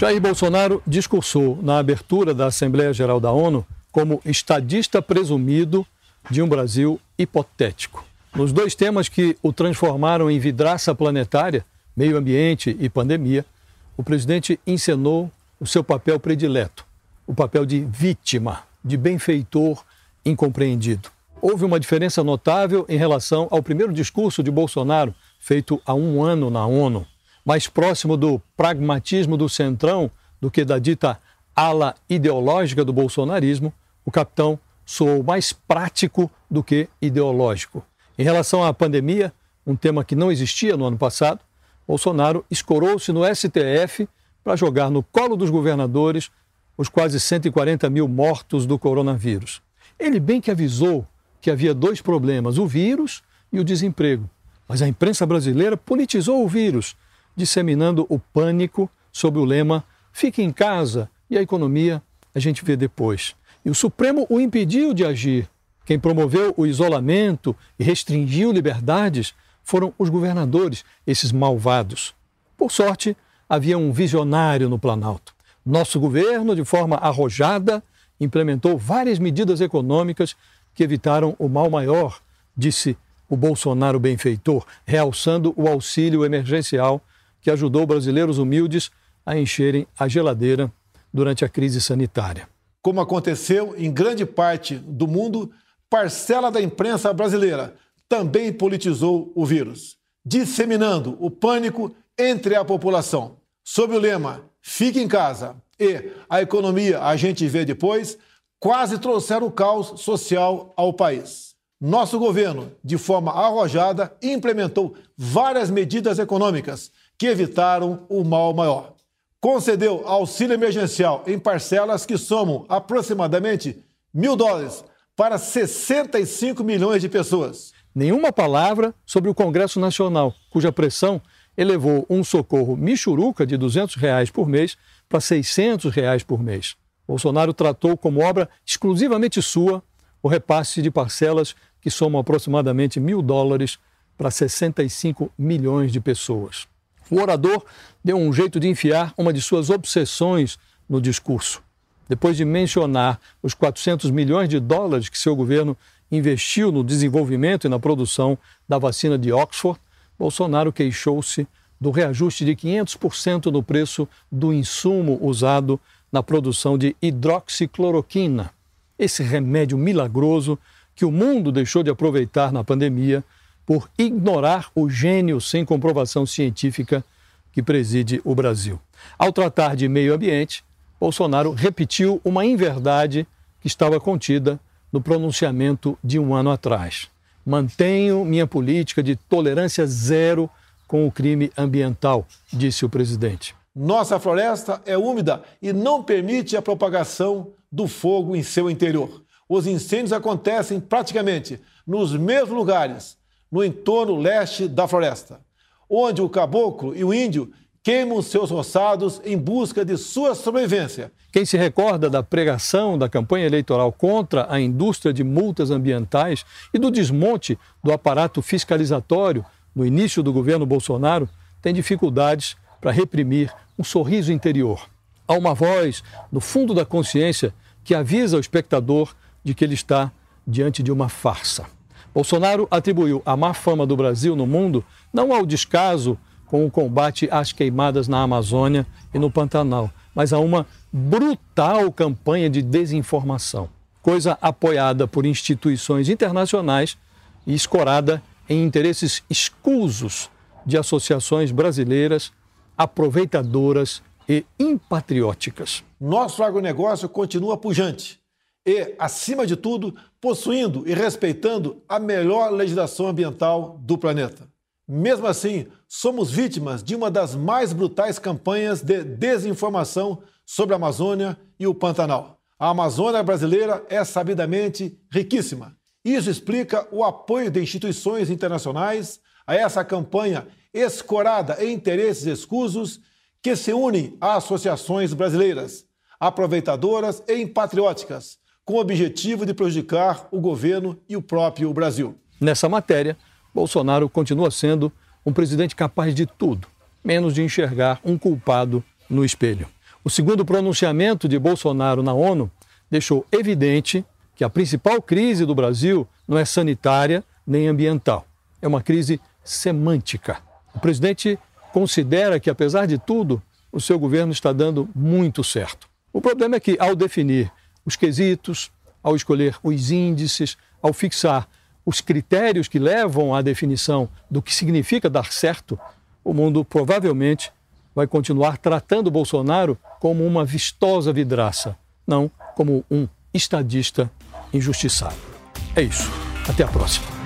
Jair Bolsonaro discursou na abertura da Assembleia Geral da ONU como estadista presumido de um Brasil hipotético. Nos dois temas que o transformaram em vidraça planetária, meio ambiente e pandemia, o presidente encenou o seu papel predileto, o papel de vítima, de benfeitor incompreendido. Houve uma diferença notável em relação ao primeiro discurso de Bolsonaro, feito há um ano na ONU, mais próximo do pragmatismo do centrão do que da dita ala ideológica do bolsonarismo, o capitão soou mais prático do que ideológico. Em relação à pandemia, um tema que não existia no ano passado, Bolsonaro escorou-se no STF para jogar no colo dos governadores os quase 140 mil mortos do coronavírus. Ele bem que avisou que havia dois problemas, o vírus e o desemprego. Mas a imprensa brasileira politizou o vírus, disseminando o pânico sob o lema fique em casa e a economia a gente vê depois. E o Supremo o impediu de agir. Quem promoveu o isolamento e restringiu liberdades foram os governadores, esses malvados. Por sorte, havia um visionário no Planalto. Nosso governo, de forma arrojada, implementou várias medidas econômicas que evitaram o mal maior, disse o Bolsonaro benfeitor, realçando o auxílio emergencial que ajudou brasileiros humildes a encherem a geladeira durante a crise sanitária. Como aconteceu em grande parte do mundo, parcela da imprensa brasileira também politizou o vírus, disseminando o pânico entre a população. Sob o lema Fique em casa e a economia a gente vê depois, quase trouxeram o caos social ao país. Nosso governo, de forma arrojada, implementou várias medidas econômicas que evitaram o mal maior. Concedeu auxílio emergencial em parcelas que somam aproximadamente mil dólares para 65 milhões de pessoas. Nenhuma palavra sobre o Congresso Nacional, cuja pressão elevou um socorro michuruca de 200 reais por mês para 600 reais por mês. Bolsonaro tratou como obra exclusivamente sua o repasse de parcelas que somam aproximadamente mil dólares para 65 milhões de pessoas. O orador deu um jeito de enfiar uma de suas obsessões no discurso. Depois de mencionar os 400 milhões de dólares que seu governo investiu no desenvolvimento e na produção da vacina de Oxford, Bolsonaro queixou-se do reajuste de 500% no preço do insumo usado na produção de hidroxicloroquina, esse remédio milagroso que o mundo deixou de aproveitar na pandemia por ignorar o gênio sem comprovação científica que preside o Brasil. Ao tratar de meio ambiente, Bolsonaro repetiu uma inverdade que estava contida no pronunciamento de um ano atrás. Mantenho minha política de tolerância zero com o crime ambiental, disse o presidente. Nossa floresta é úmida e não permite a propagação do fogo em seu interior. Os incêndios acontecem praticamente nos mesmos lugares, no entorno leste da floresta, onde o caboclo e o índio queimam seus roçados em busca de sua sobrevivência. Quem se recorda da pregação da campanha eleitoral contra a indústria de multas ambientais e do desmonte do aparato fiscalizatório no início do governo Bolsonaro, tem dificuldades para reprimir um sorriso interior. Há uma voz no fundo da consciência que avisa o espectador de que ele está diante de uma farsa. Bolsonaro atribuiu a má fama do Brasil no mundo não ao descaso com o combate às queimadas na Amazônia e no Pantanal, mas a uma brutal campanha de desinformação, coisa apoiada por instituições internacionais e escorada em interesses escusos de associações brasileiras aproveitadoras e impatrióticas. Nosso agronegócio continua pujante e, acima de tudo, possuindo e respeitando a melhor legislação ambiental do planeta. Mesmo assim, somos vítimas de uma das mais brutais campanhas de desinformação sobre a Amazônia e o Pantanal. A Amazônia brasileira é sabidamente riquíssima. Isso explica o apoio de instituições internacionais a essa campanha escorada em interesses escusos que se unem a associações brasileiras, aproveitadoras e patrióticas, com o objetivo de prejudicar o governo e o próprio Brasil. Nessa matéria, Bolsonaro continua sendo um presidente capaz de tudo, menos de enxergar um culpado no espelho. O segundo pronunciamento de Bolsonaro na ONU deixou evidente que a principal crise do Brasil não é sanitária nem ambiental, é uma crise semântica. O presidente considera que, apesar de tudo, o seu governo está dando muito certo. O problema é que, ao definir os quesitos, ao escolher os índices, ao fixar os critérios que levam à definição do que significa dar certo, o mundo provavelmente vai continuar tratando Bolsonaro como uma vistosa vidraça, não como um estadista injustiçado. É isso. Até a próxima.